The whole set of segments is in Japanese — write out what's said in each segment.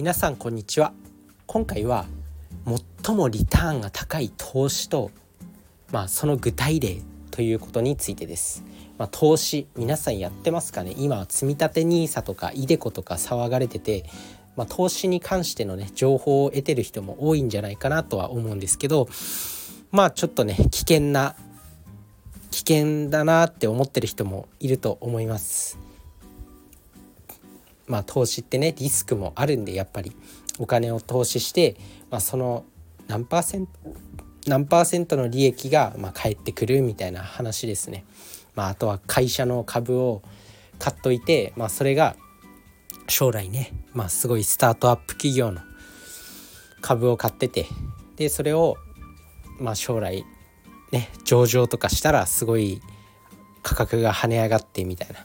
皆さんこんにちは。今回は最もリターンが高い投資とまあその具体例ということについてです、まあ、投資皆さんやってますかね？今は積立 NISA とか iDeCo とか騒がれててまあ、投資に関してのね情報を得てる人も多いんじゃないかなとは思うんですけどまあちょっとね危険な危険だなって思ってる人もいると思います。まあ、投資ってねリスクもあるんでやっぱりお金を投資して、まあ、その何パーセント何パーセントの利益がま返ってくるみたいな話ですね。まあ、あとは会社の株を買っといて、まあ、それが将来ね、まあ、すごいスタートアップ企業の株を買っててでそれをまあ将来ね上場とかしたらすごい価格が跳ね上がってみたいな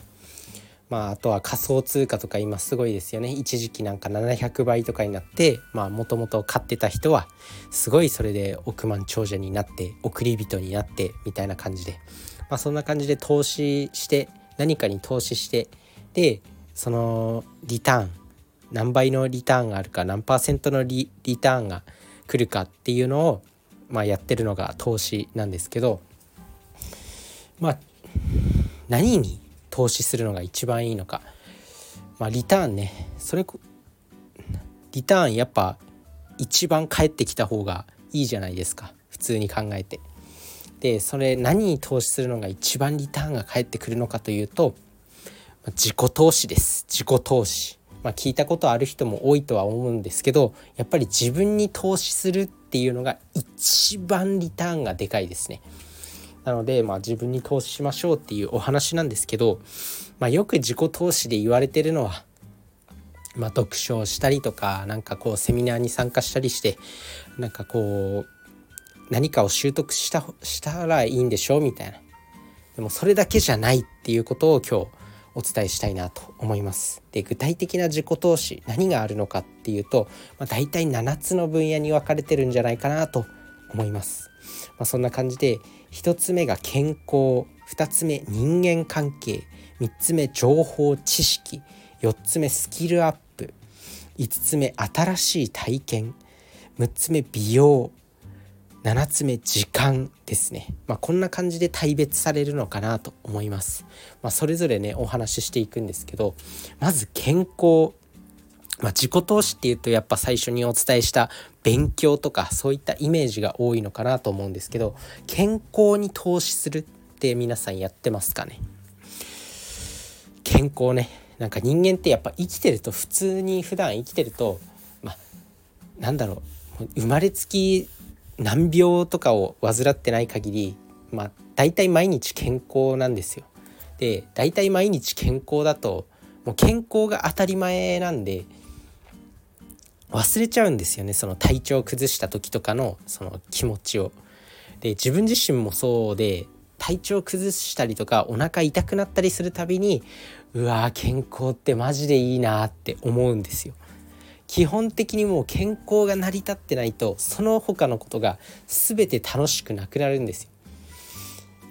まあ、あとは仮想通貨とか今すごいですよね。一時期なんか700倍とかになってもともと買ってた人はすごいそれで億万長者になって送り人になってみたいな感じで、まあ、そんな感じで投資して何かに投資してでそのリターン何倍のリターンがあるか何パーセントのリリターンが来るかっていうのを、まあ、やってるのが投資なんですけどまあ何に投資するのが一番いいのか、まあ、リターンねそれこリターンやっぱ一番返ってきた方がいいじゃないですか普通に考えて。でそれ何に投資するのが一番リターンが返ってくるのかというと自己投資です自己投資。まあ、聞いたことある人も多いとは思うんですけどやっぱり自分に投資するっていうのが一番リターンがでかいですね。なので、まあ、自分に投資しましょうっていうお話なんですけど、まあ、よく自己投資で言われてるのは、まあ、読書をしたりとかなんかこうセミナーに参加したりしてなんかこう何かを習得したしたらいいんでしょうみたいなでもそれだけじゃないっていうことを今日お伝えしたいなと思います。で具体的な自己投資何があるのかっていうと、まあ、大体7つの分野に分かれてるんじゃないかなと思います。まあ、そんな感じで1つ目が健康2つ目人間関係3つ目情報知識4つ目スキルアップ5つ目新しい体験6つ目美容7つ目時間ですね、まあ、こんな感じで大別されるのかなと思います、まあ、それぞれねお話ししていくんですけどまず健康。まあ、自己投資っていうとやっぱ最初にお伝えした勉強とかそういったイメージが多いのかなと思うんですけど健康に投資するって皆さんやってますかね？健康ね。なんか人間ってやっぱ生きてると普通に普段生きてるとまあなんだろう。生まれつき難病とかを患ってない限りまあ大体毎日健康なんですよ。で大体毎日健康だともう健康が当たり前なんで忘れちゃうんですよねその体調を崩した時とかのその気持ちを。で自分自身もそうで体調崩したりとかお腹痛くなったりするたびにうわー健康ってマジでいいなって思うんですよ。基本的にもう健康が成り立ってないとその他のことが全て楽しくなくなるんですよ。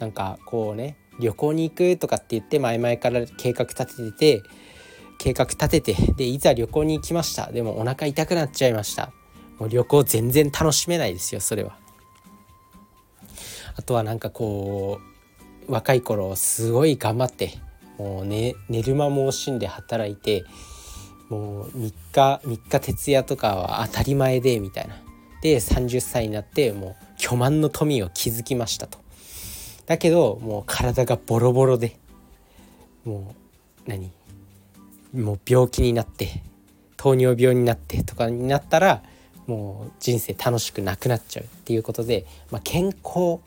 なんかこうね旅行に行くとかって言って前々から計画立ててて計画立ててでいざ旅行に行きました。でもお腹痛くなっちゃいました。もう旅行全然楽しめないですよそれは。あとはなんかこう若い頃すごい頑張ってもう、ね、寝る間も惜しんで働いてもう3日3日徹夜とかは当たり前でみたいな。で30歳になってもう巨万の富を築きましたと。だけどもう体がボロボロでもう何？もう病気になって糖尿病になってとかになったらもう人生楽しくなくなっちゃうっていうことで、まあ、健康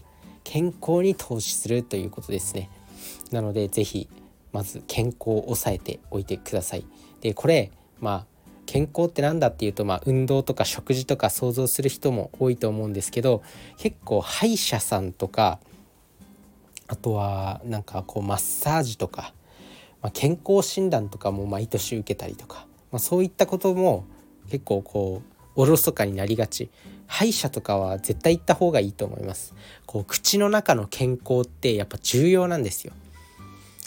健康に投資するということですね。なので是非まず健康を抑えておいてください。でこれまあ健康って何だっていうと、まあ、運動とか食事とか想像する人も多いと思うんですけど結構歯医者さんとかあとはなんかこうマッサージとかまあ、健康診断とかも毎年受けたりとか、まあ、そういったことも結構こうおろそかになりがち。歯医者とかは絶対行った方がいいと思います。こう口の中の健康ってやっぱ重要なんですよ。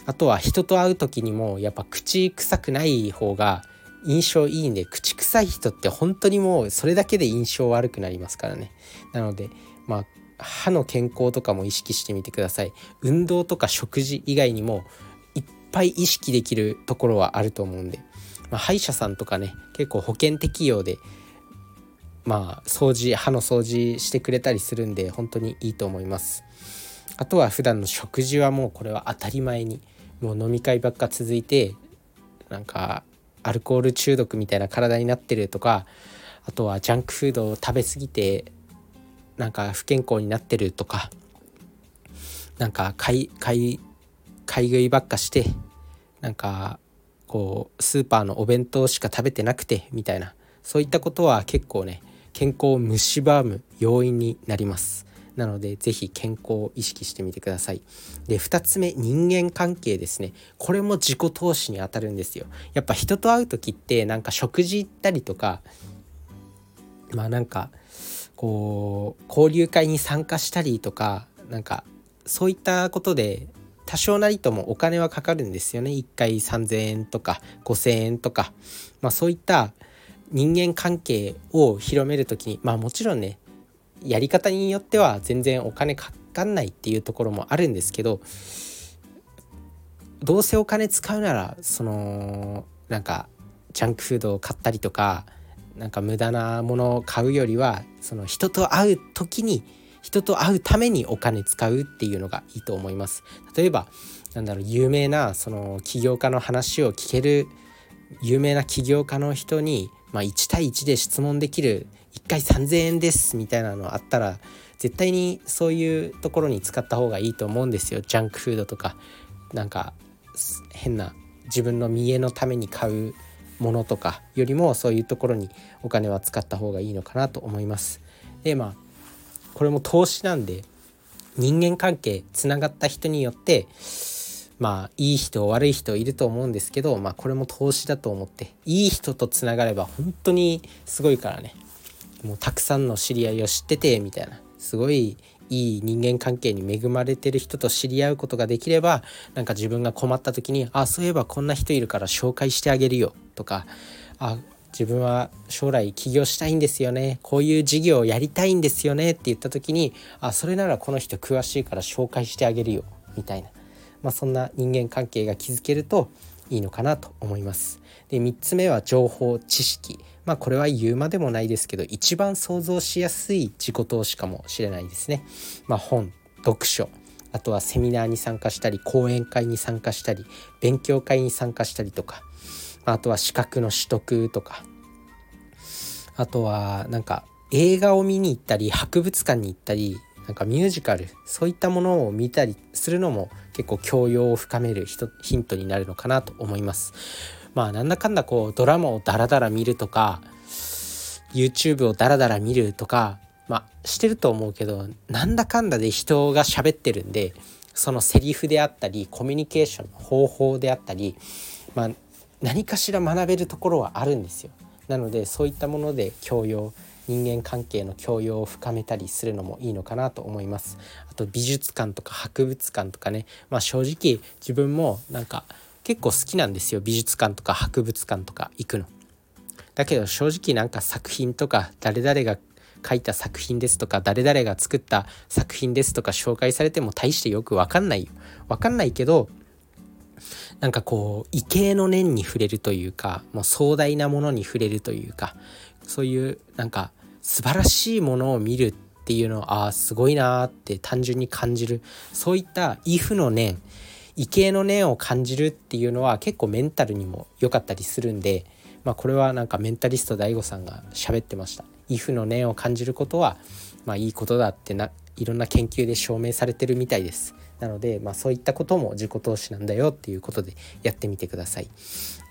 あとは人と会う時にもやっぱ口臭くない方が印象いいんで口臭い人って本当にもうそれだけで印象悪くなりますからね。なのでまあ歯の健康とかも意識してみてください。運動とか食事以外にもぱい意識できるところはあると思うんで、まあ、歯医者さんとかね結構保険適用でまあ掃除歯の掃除してくれたりするんで本当にいいと思います。あとは普段の食事はもうこれは当たり前にもう飲み会ばっか続いてなんかアルコール中毒みたいな体になってるとかあとはジャンクフードを食べ過ぎてなんか不健康になってるとかなんか買い買い買い食いばっかしてなんかこうスーパーのお弁当しか食べてなくてみたいな。そういったことは結構ね健康を蝕む要因になります。なので是非健康を意識してみてください。で2つ目人間関係ですね。これも自己投資にあたるんですよ。やっぱ人と会う時ってなんか食事行ったりとかまあなんかこう交流会に参加したりとかなんかそういったことで多少なりともお金はかかるんですよね。1回3,000円とか5,000円とか、まあ、そういった人間関係を広める時にまあもちろんねやり方によっては全然お金かかんないっていうところもあるんですけどどうせお金使うならそのなんかジャンクフードを買ったりとかなんか無駄なものを買うよりはその人と会う時に人と会うためにお金使うっていうのがいいと思います。例えばなんだろう有名なその起業家の話を聞ける有名な起業家の人に、まあ、1対1で質問できる1回3,000円ですみたいなのあったら絶対にそういうところに使った方がいいと思うんですよジャンクフードとかなんか変な自分の見栄のために買うものとかよりもそういうところにお金は使った方がいいのかなと思います。でまあこれも投資なんで人間関係つながった人によってまあいい人悪い人いると思うんですけどまあこれも投資だと思っていい人とつながれば本当にすごいからね。もうたくさんの知り合いを知っててみたいな。すごいいい人間関係に恵まれてる人と知り合うことができればなんか自分が困った時に「あそういえばこんな人いるから紹介してあげるよ」とか「あ自分は将来起業したいんですよね。こういう事業をやりたいんですよね」って言った時に「あそれならこの人詳しいから紹介してあげるよ」みたいな、まあ、そんな人間関係が築けるといいのかなと思います。で3つ目は情報知識。まあこれは言うまでもないですけど一番想像しやすい自己投資かもしれないですね。まあ、本読書。あとはセミナーに参加したり講演会に参加したり勉強会に参加したりとか。あとは資格の取得とかあとはなんか映画を見に行ったり博物館に行ったりなんかミュージカルそういったものを見たりするのも結構教養を深めるヒントになるのかなと思います。まあなんだかんだこうドラマをダラダラ見るとか YouTube をダラダラ見るとかまあしてると思うけどなんだかんだで人が喋ってるんでそのセリフであったりコミュニケーションの方法であったり、まあ、何かしら学べるところはあるんですよ。なのでそういったもので教養人間関係の教養を深めたりするのもいいのかなと思いますあと美術館とか博物館とかねまあ正直自分もなんか結構好きなんですよ美術館とか博物館とか行くの。だけど正直なんか作品とか誰々が書いた作品ですとか誰々が作った作品ですとか紹介されても大してよく分かんないよ。分かんないけどなんかこう異形の念に触れるというかもう壮大なものに触れるというかそういうなんか素晴らしいものを見るっていうのをああすごいなーって単純に感じるそういった「if」の念畏敬の念を感じるっていうのは結構メンタルにも良かったりするんで、まあ、これはなんかメンタリスト DAIGO さんが喋ってました。if の念を感じることは、まあ、いいことだってないろんな研究で証明されてるみたいです。なので、まあ、そういったことも自己投資なんだよっていうことでやってみてください。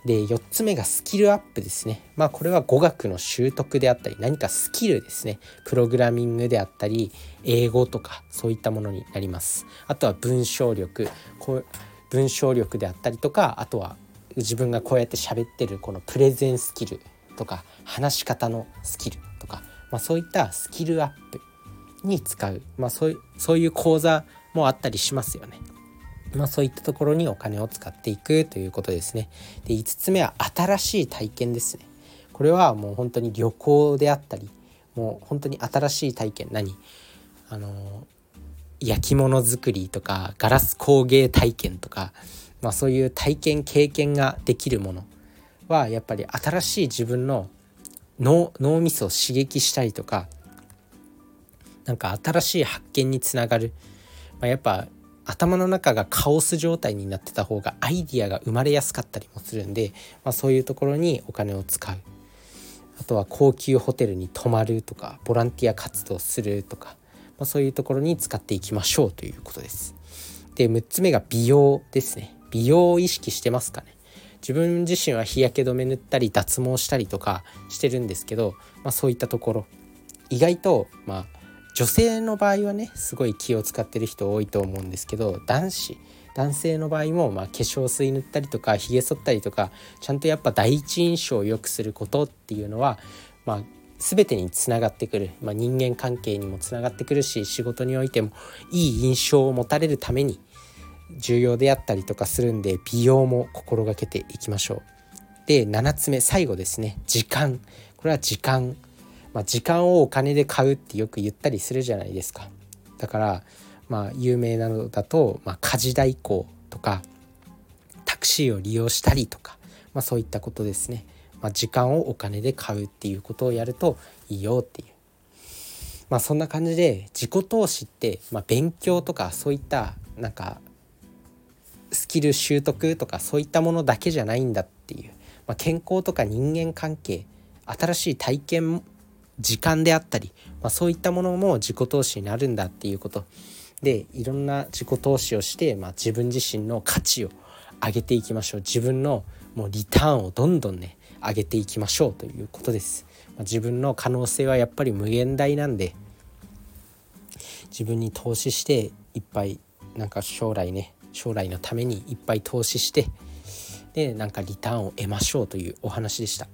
で4つ目がスキルアップですね。まあこれは語学の習得であったり何かスキルですね。プログラミングであったり英語とかそういったものになります。あとは文章力こう文章力であったりとかあとは自分がこうやって喋ってるこのプレゼンスキルとか話し方のスキルとか、まあ、そういったスキルアップに使う、まあ、そういうそういう講座もあったりしますよね。まあ、そういったところにお金を使っていくということですね。で5つ目は新しい体験ですね。これはもう本当に旅行であったりもう本当に新しい体験何？あの焼き物作りとかガラス工芸体験とか、まあ、そういう体験経験ができるものはやっぱり新しい自分の脳脳みそを刺激したりとかなんか新しい発見につながる、まあ、やっぱ頭の中がカオス状態になってた方がアイディアが生まれやすかったりもするんで、まあ、そういうところにお金を使う。あとは高級ホテルに泊まるとかボランティア活動するとか、まあ、そういうところに使っていきましょうということです。で6つ目が美容ですね。美容を意識してますかね。自分自身は日焼け止め塗ったり脱毛したりとかしてるんですけど、まあ、そういったところ。意外とまあ女性の場合はねすごい気を使ってる人多いと思うんですけど男子男性の場合も、まあ、化粧水塗ったりとかひげ剃ったりとかちゃんとやっぱ第一印象を良くすることっていうのは、まあ、全てにつながってくる、まあ、人間関係にもつながってくるし仕事においてもいい印象を持たれるために重要であったりとかするんで美容も心がけていきましょう。で7つ目最後ですね。時間。これは時間、まあ、時間をお金で買うってよく言ったりするじゃないですか。だからまあ有名なのだと、まあ、家事代行とかタクシーを利用したりとか、まあ、そういったことですね、まあ、時間をお金で買うっていうことをやるといいよっていう。まあそんな感じで自己投資って、まあ、勉強とかそういったなんかスキル習得とかそういったものだけじゃないんだっていう、まあ、健康とか人間関係新しい体験時間であったり、まあ、そういったものも自己投資になるんだっていうこと。でいろんな自己投資をして、まあ、自分自身の価値を上げていきましょう。自分のもうリターンをどんどんね上げていきましょうということです、まあ、自分の可能性はやっぱり無限大なんで自分に投資していっぱいなんか将来ね将来のためにいっぱい投資してでなんかリターンを得ましょうというお話でした、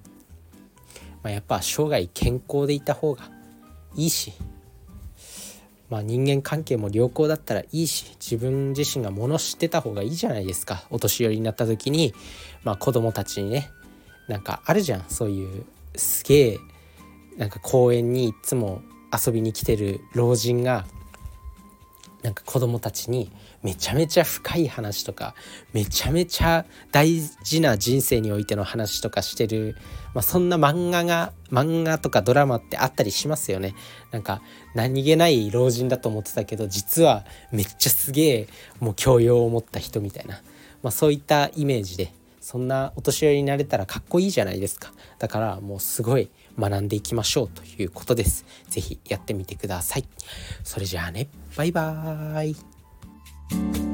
まあ、やっぱ生涯健康でいた方がいいしまあ、人間関係も良好だったらいいし自分自身が物知ってた方がいいじゃないですか。お年寄りになった時に、まあ、子供たちにねなんかあるじゃん。そういうすげえなんか公園にいつも遊びに来てる老人がなんか子供たちにめちゃめちゃ深い話とかめちゃめちゃ大事な人生においての話とかしてる、まあ、そんな漫画が漫画とかドラマってあったりしますよね。なんか何気ない老人だと思ってたけど実はめっちゃすげえもう教養を持った人みたいな、まあ、そういったイメージでそんなお年寄りになれたらかっこいいじゃないですか。だからもうすごい学んでいきましょうということです。是非やってみてください。それじゃあね。バイバーイ。you